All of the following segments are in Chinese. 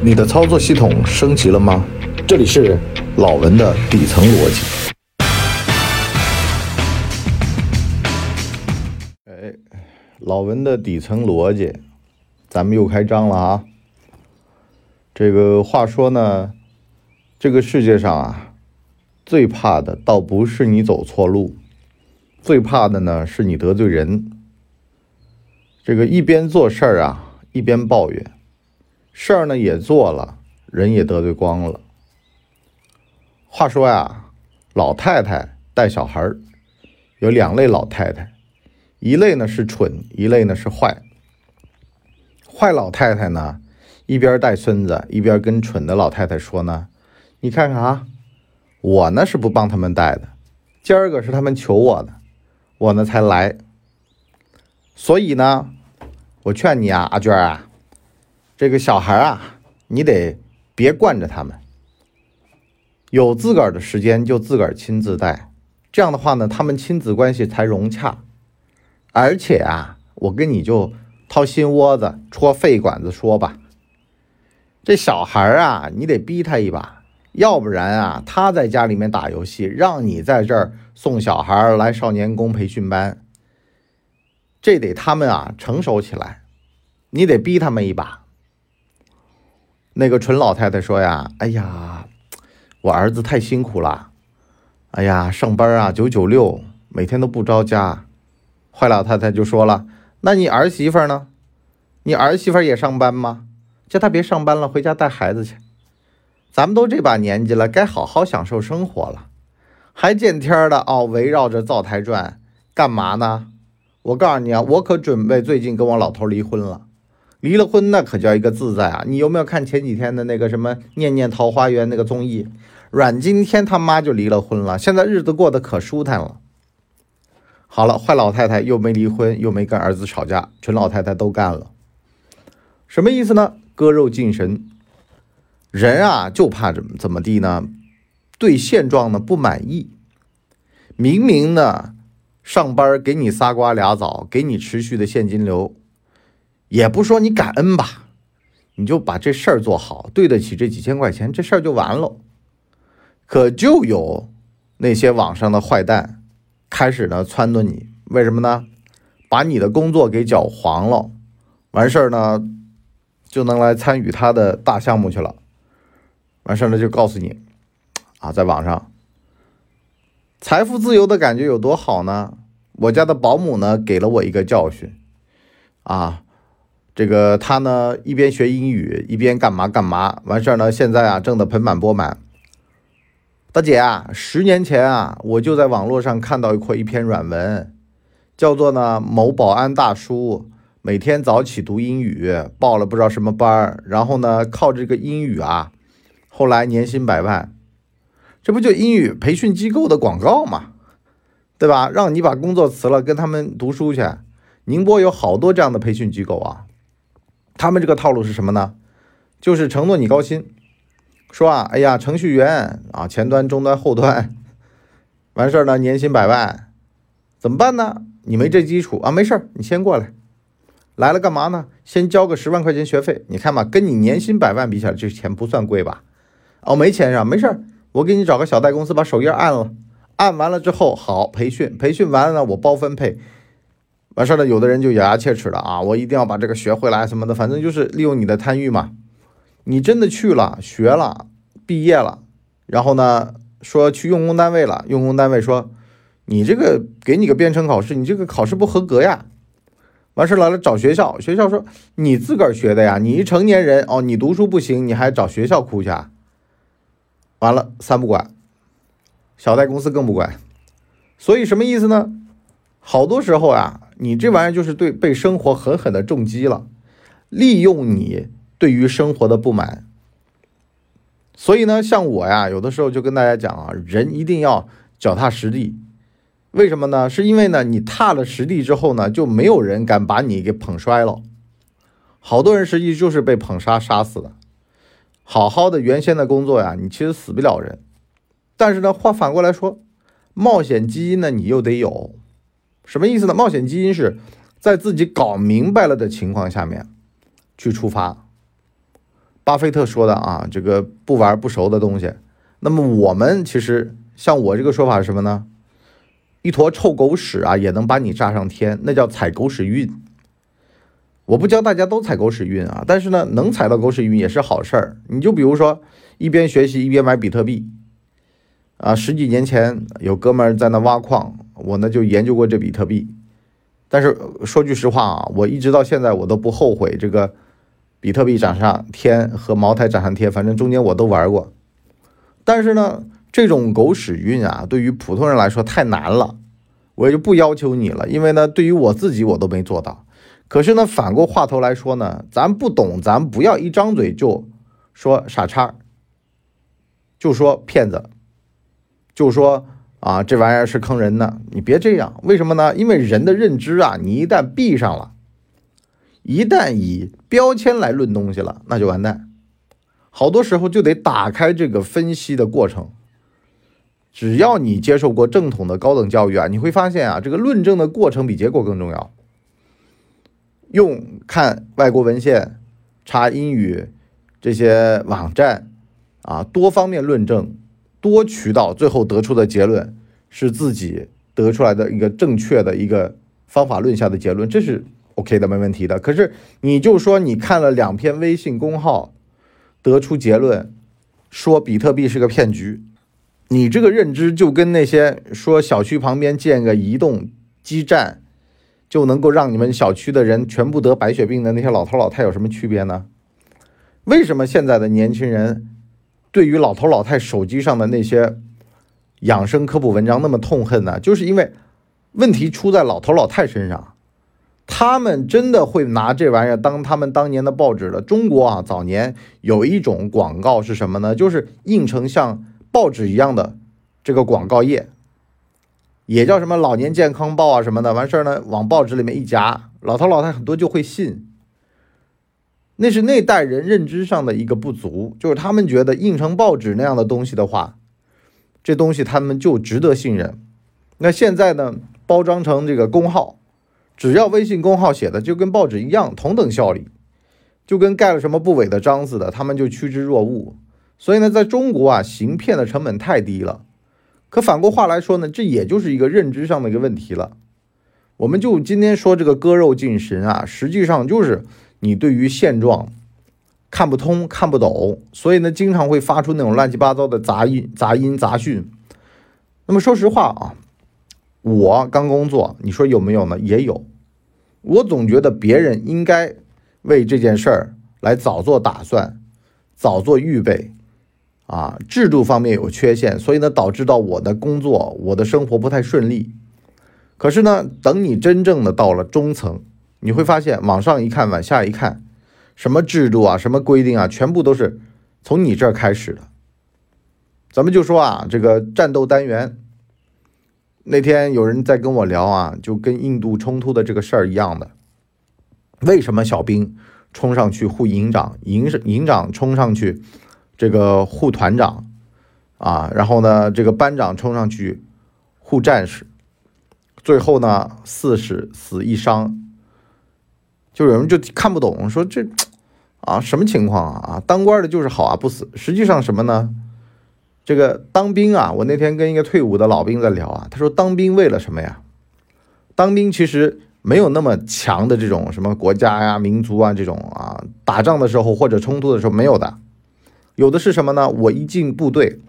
你的操作系统升级了吗？这里是老文的底层逻辑。哎，老文的底层逻辑，咱们又开张了啊！这个话说呢，这个世界上啊，最怕的倒不是你走错路，最怕的呢是你得罪人。这个一边做事儿啊，一边抱怨，事儿呢也做了，人也得罪光了。话说呀，老太太带小孩儿，有两类老太太，一类呢是蠢，一类呢是坏。坏老太太呢，一边带孙子，一边跟蠢的老太太说呢：“你看看啊，我呢是不帮他们带的，今儿个是他们求我的，我呢才来。所以呢。”我劝你啊，阿娟啊，这个小孩啊，你得别惯着他们，有自个儿的时间就自个儿亲自带，这样的话呢，他们亲子关系才融洽。而且啊，我跟你就掏心窝子、戳肺管子说吧，这小孩啊，你得逼他一把，要不然啊，他在家里面打游戏，让你在这儿送小孩来少年宫培训班。这得他们啊成熟起来，你得逼他们一把。那个纯老太太说呀：“哎呀，我儿子太辛苦了，哎呀，上班啊九九六，每天都不着家。”坏老太太就说了：“那你儿媳妇呢？你儿媳妇也上班吗？叫她别上班了，回家带孩子去。咱们都这把年纪了，该好好享受生活了，还见天的哦，围绕着灶台转，干嘛呢？”我告诉你啊，我可准备最近跟我老头离婚了。离了婚那可叫一个自在啊！你有没有看前几天的那个什么《念念桃花源》那个综艺？阮经天他妈就离了婚了，现在日子过得可舒坦了。好了，坏老太太又没离婚，又没跟儿子吵架，蠢老太太都干了。什么意思呢？割肉敬神。人啊，就怕怎么怎么地呢？对现状呢不满意，明明呢。上班给你仨瓜俩枣，给你持续的现金流，也不说你感恩吧，你就把这事儿做好，对得起这几千块钱，这事儿就完了。可就有那些网上的坏蛋开始呢撺掇你，为什么呢？把你的工作给搅黄了，完事儿呢就能来参与他的大项目去了。完事儿呢就告诉你，啊，在网上。财富自由的感觉有多好呢？我家的保姆呢给了我一个教训，啊，这个他呢一边学英语一边干嘛干嘛，完事儿呢现在啊挣得盆满钵满。大姐啊，十年前啊我就在网络上看到过一篇软文，叫做呢某保安大叔每天早起读英语，报了不知道什么班儿，然后呢靠这个英语啊，后来年薪百万。这不就英语培训机构的广告吗？对吧？让你把工作辞了，跟他们读书去。宁波有好多这样的培训机构啊。他们这个套路是什么呢？就是承诺你高薪，说啊，哎呀，程序员啊，前端、中端、后端，完事儿呢，年薪百万，怎么办呢？你没这基础啊，没事儿，你先过来，来了干嘛呢？先交个十万块钱学费。你看吧，跟你年薪百万比起来，这钱不算贵吧？哦，没钱是吧？没事儿。我给你找个小贷公司，把手印按了，按完了之后好培训，培训完了呢，我包分配。完事儿了，有的人就咬牙切齿了啊，我一定要把这个学回来什么的，反正就是利用你的贪欲嘛。你真的去了，学了，毕业了，然后呢，说去用工单位了，用工单位说你这个给你个编程考试，你这个考试不合格呀。完事儿来了找学校，学校说你自个儿学的呀，你一成年人哦，你读书不行，你还找学校哭去啊？完了，三不管，小贷公司更不管，所以什么意思呢？好多时候啊，你这玩意儿就是对被生活狠狠的重击了，利用你对于生活的不满。所以呢，像我呀，有的时候就跟大家讲啊，人一定要脚踏实地。为什么呢？是因为呢，你踏了实地之后呢，就没有人敢把你给捧摔了。好多人实际就是被捧杀杀死的。好好的原先的工作呀，你其实死不了人，但是呢，话反过来说，冒险基因呢，你又得有，什么意思呢？冒险基因是在自己搞明白了的情况下面去出发，巴菲特说的啊，这个不玩不熟的东西。那么我们其实像我这个说法是什么呢？一坨臭狗屎啊，也能把你炸上天，那叫踩狗屎运。我不教大家都踩狗屎运啊，但是呢，能踩到狗屎运也是好事儿。你就比如说，一边学习一边买比特币，啊，十几年前有哥们儿在那挖矿，我呢就研究过这比特币。但是说句实话啊，我一直到现在我都不后悔这个比特币涨上天和茅台涨上天，反正中间我都玩过。但是呢，这种狗屎运啊，对于普通人来说太难了，我也就不要求你了，因为呢，对于我自己我都没做到。可是呢，反过话头来说呢，咱不懂，咱不要一张嘴就说傻叉，就说骗子，就说啊这玩意儿是坑人的。你别这样，为什么呢？因为人的认知啊，你一旦闭上了，一旦以标签来论东西了，那就完蛋。好多时候就得打开这个分析的过程。只要你接受过正统的高等教育啊，你会发现啊，这个论证的过程比结果更重要。用看外国文献、查英语这些网站啊，多方面论证、多渠道，最后得出的结论是自己得出来的一个正确的一个方法论下的结论，这是 OK 的，没问题的。可是你就说你看了两篇微信公号，得出结论说比特币是个骗局，你这个认知就跟那些说小区旁边建个移动基站。就能够让你们小区的人全部得白血病的那些老头老太有什么区别呢？为什么现在的年轻人对于老头老太手机上的那些养生科普文章那么痛恨呢？就是因为问题出在老头老太身上，他们真的会拿这玩意儿当他们当年的报纸了。中国啊，早年有一种广告是什么呢？就是印成像报纸一样的这个广告页。也叫什么老年健康报啊什么的，完事儿呢，往报纸里面一夹，老头老太很多就会信。那是那代人认知上的一个不足，就是他们觉得印成报纸那样的东西的话，这东西他们就值得信任。那现在呢，包装成这个公号，只要微信公号写的就跟报纸一样，同等效力，就跟盖了什么不韦的章似的，他们就趋之若鹜。所以呢，在中国啊，行骗的成本太低了。可反过话来说呢，这也就是一个认知上的一个问题了。我们就今天说这个割肉进神啊，实际上就是你对于现状看不通、看不懂，所以呢，经常会发出那种乱七八糟的杂音、杂音、杂讯。那么说实话啊，我刚工作，你说有没有呢？也有。我总觉得别人应该为这件事儿来早做打算、早做预备。啊，制度方面有缺陷，所以呢，导致到我的工作、我的生活不太顺利。可是呢，等你真正的到了中层，你会发现，往上一看，往下一看，什么制度啊，什么规定啊，全部都是从你这儿开始的。咱们就说啊，这个战斗单元，那天有人在跟我聊啊，就跟印度冲突的这个事儿一样的，为什么小兵冲上去护营长，营营长冲上去？这个护团长啊，然后呢，这个班长冲上去护战士，最后呢，四死死一伤，就有人就看不懂，说这啊什么情况啊，当官的就是好啊不死，实际上什么呢？这个当兵啊，我那天跟一个退伍的老兵在聊啊，他说当兵为了什么呀？当兵其实没有那么强的这种什么国家呀、民族啊这种啊，打仗的时候或者冲突的时候没有的。有的是什么呢？我一进部队，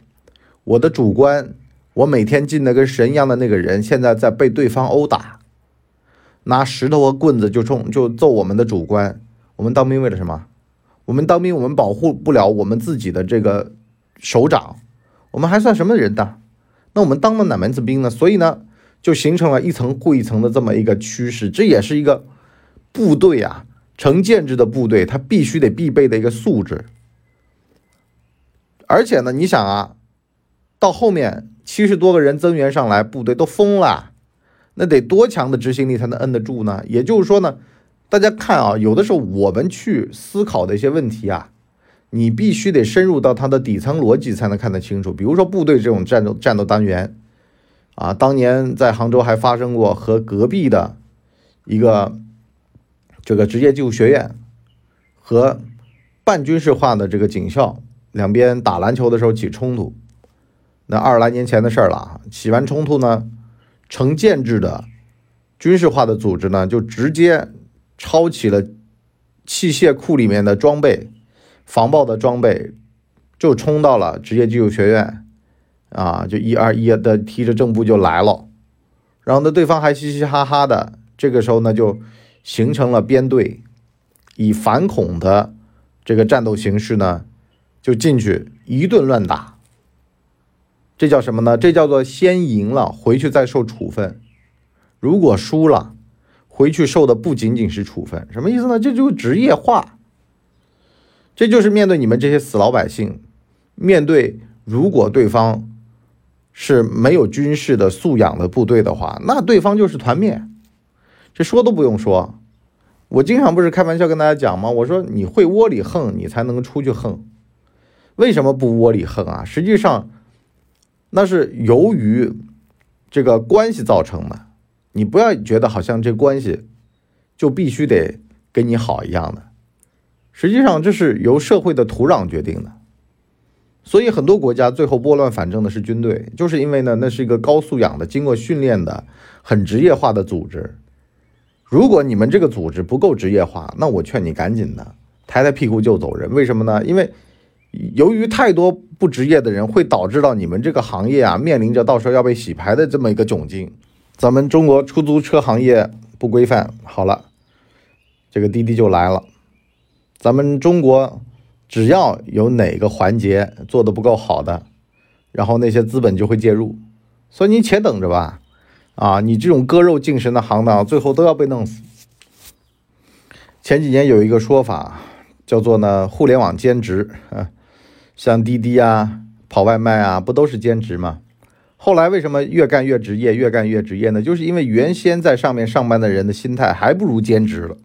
我的主官，我每天进的跟神一样的那个人，现在在被对方殴打，拿石头和棍子就冲就揍我们的主官。我们当兵为了什么？我们当兵，我们保护不了我们自己的这个首长，我们还算什么人呢？那我们当了哪门子兵呢？所以呢，就形成了一层护一层的这么一个趋势。这也是一个部队啊，成建制的部队，它必须得必备的一个素质。而且呢，你想啊，到后面七十多个人增援上来，部队都疯了，那得多强的执行力才能摁得住呢？也就是说呢，大家看啊，有的时候我们去思考的一些问题啊，你必须得深入到它的底层逻辑才能看得清楚。比如说部队这种战斗战斗单元啊，当年在杭州还发生过和隔壁的一个这个职业技术学院和。半军事化的这个警校，两边打篮球的时候起冲突，那二十来年前的事儿了。起完冲突呢，成建制的军事化的组织呢，就直接抄起了器械库里面的装备，防爆的装备，就冲到了职业技术学院，啊，就一二一的提着正步就来了。然后呢，对方还嘻嘻哈哈的，这个时候呢，就形成了编队，以反恐的这个战斗形式呢，就进去一顿乱打。这叫什么呢？这叫做先赢了，回去再受处分。如果输了，回去受的不仅仅是处分，什么意思呢？这就是职业化。这就是面对你们这些死老百姓，面对如果对方。是没有军事的素养的部队的话，那对方就是团灭，这说都不用说。我经常不是开玩笑跟大家讲吗？我说你会窝里横，你才能出去横。为什么不窝里横啊？实际上，那是由于这个关系造成的。你不要觉得好像这关系就必须得跟你好一样的，实际上这是由社会的土壤决定的。所以很多国家最后拨乱反正的是军队，就是因为呢，那是一个高素养的、经过训练的、很职业化的组织。如果你们这个组织不够职业化，那我劝你赶紧的抬抬屁股就走人。为什么呢？因为由于太多不职业的人，会导致到你们这个行业啊，面临着到时候要被洗牌的这么一个窘境。咱们中国出租车行业不规范，好了，这个滴滴就来了。咱们中国。只要有哪个环节做的不够好的，然后那些资本就会介入，所以你且等着吧，啊，你这种割肉进神的行当，最后都要被弄死。前几年有一个说法叫做呢，互联网兼职，啊，像滴滴啊、跑外卖啊，不都是兼职吗？后来为什么越干越职业，越干越职业呢？就是因为原先在上面上班的人的心态还不如兼职了，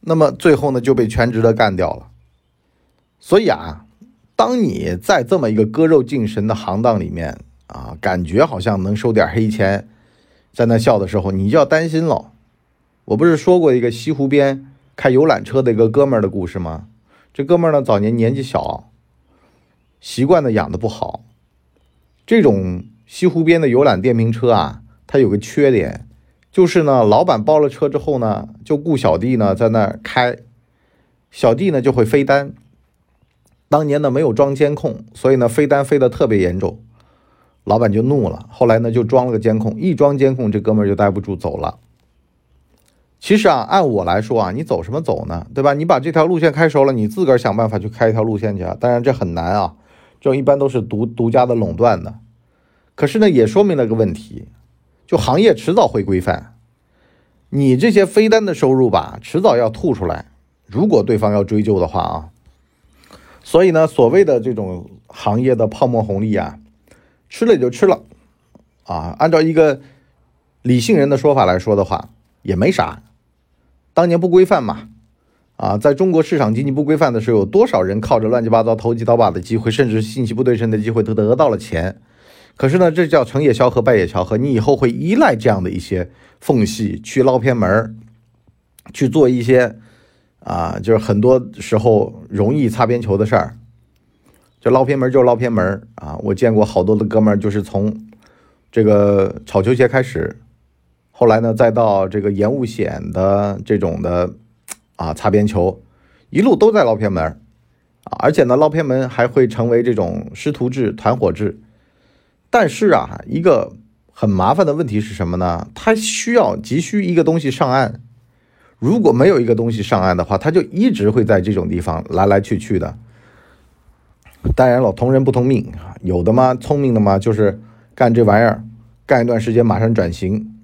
那么最后呢就被全职的干掉了。所以啊，当你在这么一个割肉敬神的行当里面啊，感觉好像能收点黑钱，在那笑的时候，你就要担心了。我不是说过一个西湖边开游览车的一个哥们儿的故事吗？这哥们儿呢，早年年纪小，习惯的养的不好。这种西湖边的游览电瓶车啊，它有个缺点，就是呢，老板包了车之后呢，就雇小弟呢在那儿开，小弟呢就会飞单。当年呢没有装监控，所以呢飞单飞的特别严重，老板就怒了。后来呢就装了个监控，一装监控，这哥们儿就待不住走了。其实啊，按我来说啊，你走什么走呢？对吧？你把这条路线开熟了，你自个儿想办法去开一条路线去啊。当然这很难啊，这种一般都是独独家的垄断的。可是呢，也说明了个问题，就行业迟早会规范。你这些飞单的收入吧，迟早要吐出来。如果对方要追究的话啊。所以呢，所谓的这种行业的泡沫红利啊，吃了也就吃了，啊，按照一个理性人的说法来说的话，也没啥。当年不规范嘛，啊，在中国市场经济不规范的时候，有多少人靠着乱七八糟投机倒把的机会，甚至信息不对称的机会，都得到了钱。可是呢，这叫成也萧何，败也萧何。你以后会依赖这样的一些缝隙去捞偏门去做一些。啊，就是很多时候容易擦边球的事儿，就捞偏门就捞偏门啊！我见过好多的哥们儿，就是从这个炒球鞋开始，后来呢，再到这个延误险的这种的啊擦边球，一路都在捞偏门啊！而且呢，捞偏门还会成为这种师徒制、团伙制。但是啊，一个很麻烦的问题是什么呢？他需要急需一个东西上岸。如果没有一个东西上岸的话，他就一直会在这种地方来来去去的。当然了，同人不同命啊，有的嘛聪明的嘛，就是干这玩意儿，干一段时间马上转型，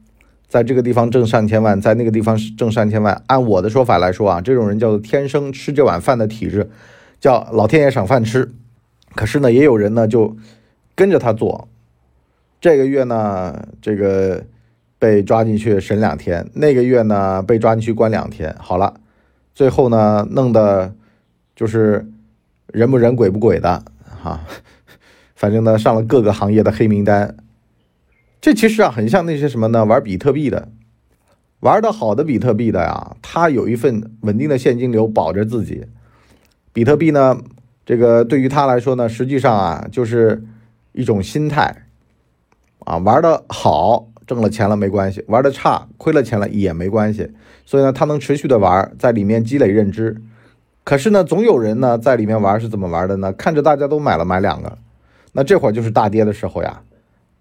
在这个地方挣上千万，在那个地方挣上千万。按我的说法来说啊，这种人叫做天生吃这碗饭的体质，叫老天爷赏饭吃。可是呢，也有人呢就跟着他做，这个月呢，这个。被抓进去审两天，那个月呢被抓进去关两天。好了，最后呢弄的，就是人不人鬼不鬼的哈，反正呢上了各个行业的黑名单。这其实啊很像那些什么呢？玩比特币的，玩的好的比特币的呀，他有一份稳定的现金流保着自己，比特币呢，这个对于他来说呢，实际上啊，就是一种心态啊，玩的好挣了钱了没关系，玩的差亏了钱了也没关系。所以呢，他能持续的玩，在里面积累认知。可是呢，总有人呢在里面玩是怎么玩的呢？看着大家都买了买两个，那这会儿就是大跌的时候呀，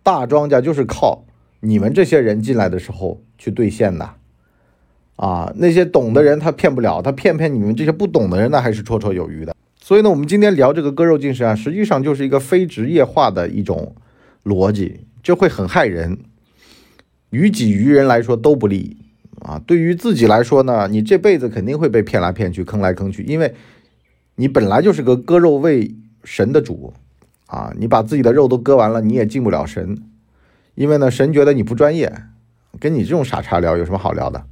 大庄家就是靠你们这些人进来的时候去兑现的。啊，那些懂的人他骗不了，他骗骗你们这些不懂的人，那还是绰绰有余的。所以呢，我们今天聊这个割肉进食啊，实际上就是一个非职业化的一种逻辑，这会很害人，于己于人来说都不利啊。对于自己来说呢，你这辈子肯定会被骗来骗去，坑来坑去，因为你本来就是个割肉喂神的主啊，你把自己的肉都割完了，你也进不了神，因为呢，神觉得你不专业，跟你这种傻叉聊有什么好聊的？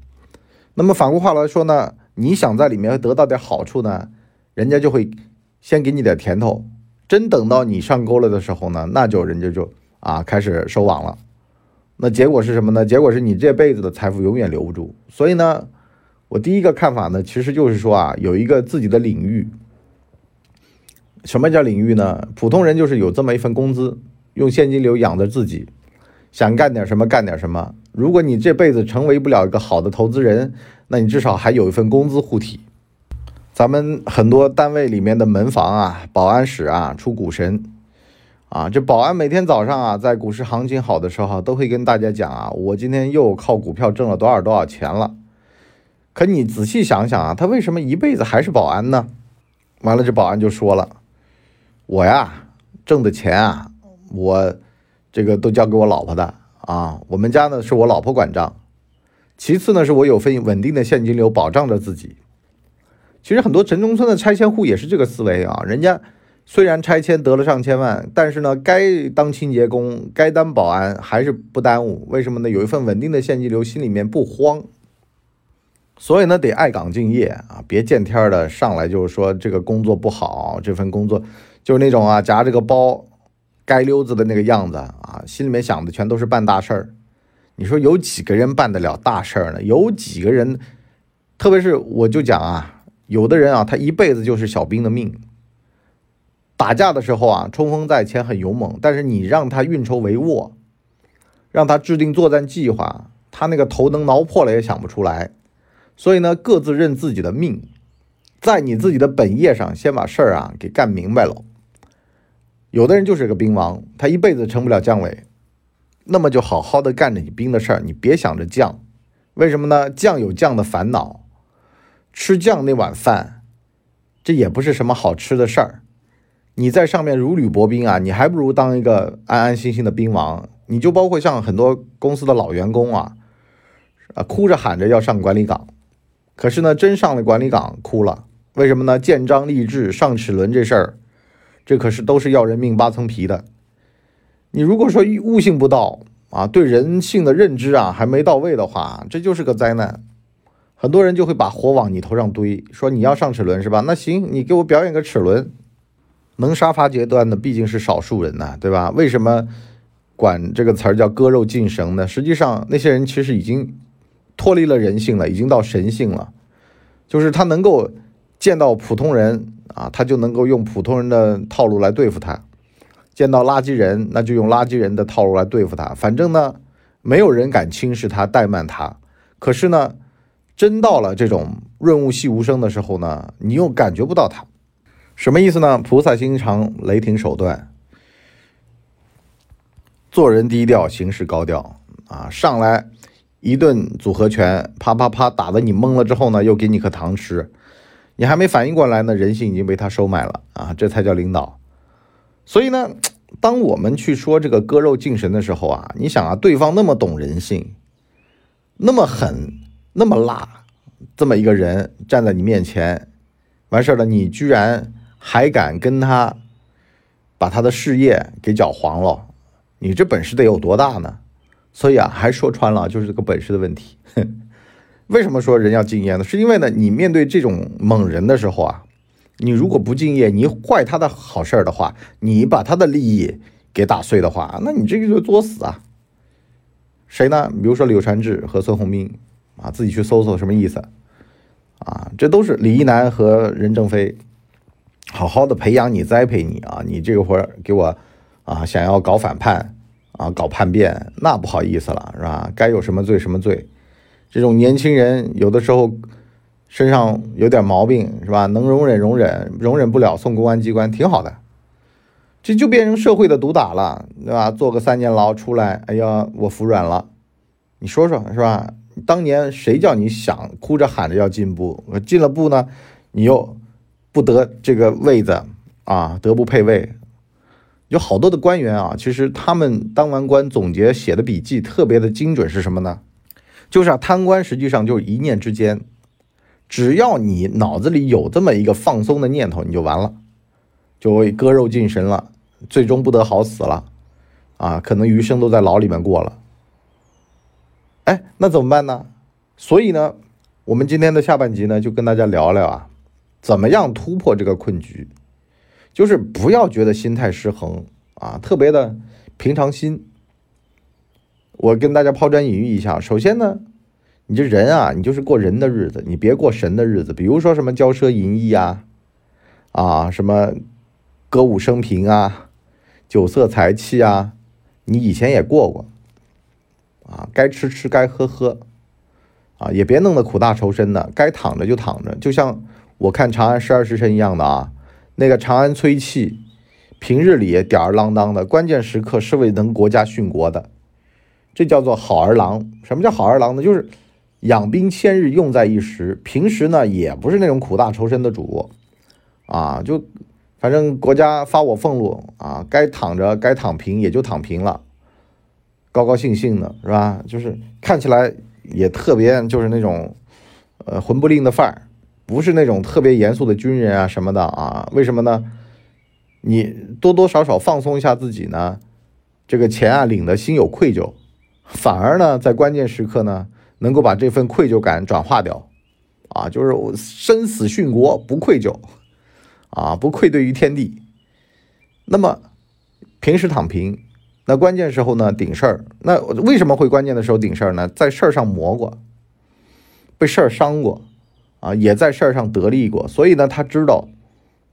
那么反过话来说呢，你想在里面得到点好处呢，人家就会先给你点甜头。真等到你上钩了的时候呢，那就人家就啊开始收网了。那结果是什么呢？结果是你这辈子的财富永远留不住。所以呢，我第一个看法呢，其实就是说啊，有一个自己的领域。什么叫领域呢？普通人就是有这么一份工资，用现金流养着自己。想干点什么干点什么。如果你这辈子成为不了一个好的投资人，那你至少还有一份工资护体。咱们很多单位里面的门房啊、保安室啊出股神啊，这保安每天早上啊，在股市行情好的时候，都会跟大家讲啊，我今天又靠股票挣了多少多少钱了。可你仔细想想啊，他为什么一辈子还是保安呢？完了，这保安就说了，我呀挣的钱啊，我。这个都交给我老婆的啊，我们家呢是我老婆管账，其次呢是我有份稳定的现金流保障着自己。其实很多城中村的拆迁户也是这个思维啊，人家虽然拆迁得了上千万，但是呢该当清洁工、该当保安还是不耽误。为什么呢？有一份稳定的现金流，心里面不慌。所以呢得爱岗敬业啊，别见天儿的上来就是说这个工作不好，这份工作就是那种啊夹着个包。街溜子的那个样子啊，心里面想的全都是办大事儿。你说有几个人办得了大事儿呢？有几个人，特别是我就讲啊，有的人啊，他一辈子就是小兵的命。打架的时候啊，冲锋在前，很勇猛，但是你让他运筹帷幄，让他制定作战计划，他那个头能挠破了也想不出来。所以呢，各自认自己的命，在你自己的本业上先把事儿啊给干明白了。有的人就是个兵王，他一辈子成不了将委，那么就好好的干着你兵的事儿，你别想着将，为什么呢？将有将的烦恼，吃将那碗饭，这也不是什么好吃的事儿。你在上面如履薄冰啊，你还不如当一个安安心心的兵王。你就包括像很多公司的老员工啊，啊哭着喊着要上管理岗，可是呢，真上了管理岗哭了，为什么呢？建章立制上齿轮这事儿。这可是都是要人命八层皮的。你如果说悟性不到啊，对人性的认知啊还没到位的话，这就是个灾难。很多人就会把火往你头上堆，说你要上齿轮是吧？那行，你给我表演个齿轮。能杀伐决断的毕竟是少数人呐，对吧？为什么管这个词儿叫割肉进绳呢？实际上那些人其实已经脱离了人性了，已经到神性了，就是他能够见到普通人。啊，他就能够用普通人的套路来对付他，见到垃圾人，那就用垃圾人的套路来对付他。反正呢，没有人敢轻视他、怠慢他。可是呢，真到了这种润物细无声的时候呢，你又感觉不到他。什么意思呢？菩萨心肠，雷霆手段，做人低调，行事高调啊！上来一顿组合拳，啪啪啪打的你懵了之后呢，又给你颗糖吃。你还没反应过来呢，人性已经被他收买了啊！这才叫领导。所以呢，当我们去说这个割肉敬神的时候啊，你想啊，对方那么懂人性，那么狠，那么辣，这么一个人站在你面前，完事儿了，你居然还敢跟他把他的事业给搅黄了？你这本事得有多大呢？所以啊，还说穿了，就是这个本事的问题。为什么说人要敬业呢？是因为呢，你面对这种猛人的时候啊，你如果不敬业，你坏他的好事儿的话，你把他的利益给打碎的话，那你这个就作死啊！谁呢？比如说柳传志和孙宏斌啊，自己去搜搜什么意思啊？这都是李一男和任正非好好的培养你、栽培你啊！你这个会儿给我啊，想要搞反叛啊，搞叛变，那不好意思了，是吧？该有什么罪什么罪。这种年轻人有的时候身上有点毛病，是吧？能容忍容忍，容忍不了送公安机关，挺好的。这就变成社会的毒打了，对吧？坐个三年牢出来，哎呀，我服软了。你说说是吧？当年谁叫你想哭着喊着要进步？进了步呢，你又不得这个位子啊，德不配位。有好多的官员啊，其实他们当完官总结写的笔记特别的精准，是什么呢？就是啊，贪官实际上就是一念之间，只要你脑子里有这么一个放松的念头，你就完了，就会割肉尽神了。最终不得好死了，啊，可能余生都在牢里面过了。哎，那怎么办呢？所以呢，我们今天的下半集呢，就跟大家聊聊啊，怎么样突破这个困局，就是不要觉得心态失衡啊，特别的平常心。我跟大家抛砖引玉一下，首先呢，你这人啊，你就是过人的日子，你别过神的日子。比如说什么骄奢淫逸啊，啊，什么歌舞升平啊。酒色财气啊，你以前也过过，啊，该吃吃，该喝喝，啊，也别弄得苦大仇深的，该躺着就躺着，就像我看《长安十二时辰》一样的啊，那个长安崔气，平日里吊儿郎当的，关键时刻是为能国家殉国的，这叫做好儿郎。什么叫好儿郎呢？就是养兵千日，用在一时。平时呢，也不是那种苦大仇深的主，啊，就。反正国家发我俸禄啊，该躺着该躺平也就躺平了，高高兴兴的是吧？就是看起来也特别就是那种，呃，混不吝的范儿，不是那种特别严肃的军人啊什么的啊？为什么呢？你多多少少放松一下自己呢，这个钱啊领的心有愧疚，反而呢在关键时刻呢能够把这份愧疚感转化掉，啊，就是我生死殉国不愧疚。啊，不愧对于天地。那么平时躺平，那关键时候呢顶事儿。那为什么会关键的时候顶事儿呢？在事儿上磨过，被事儿伤过，啊，也在事儿上得利过。所以呢，他知道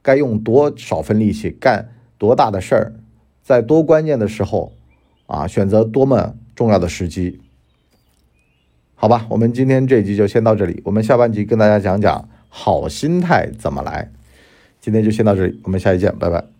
该用多少分力气干多大的事儿，在多关键的时候啊，选择多么重要的时机。好吧，我们今天这集就先到这里。我们下半集跟大家讲讲好心态怎么来。今天就先到这里，我们下期见，拜拜。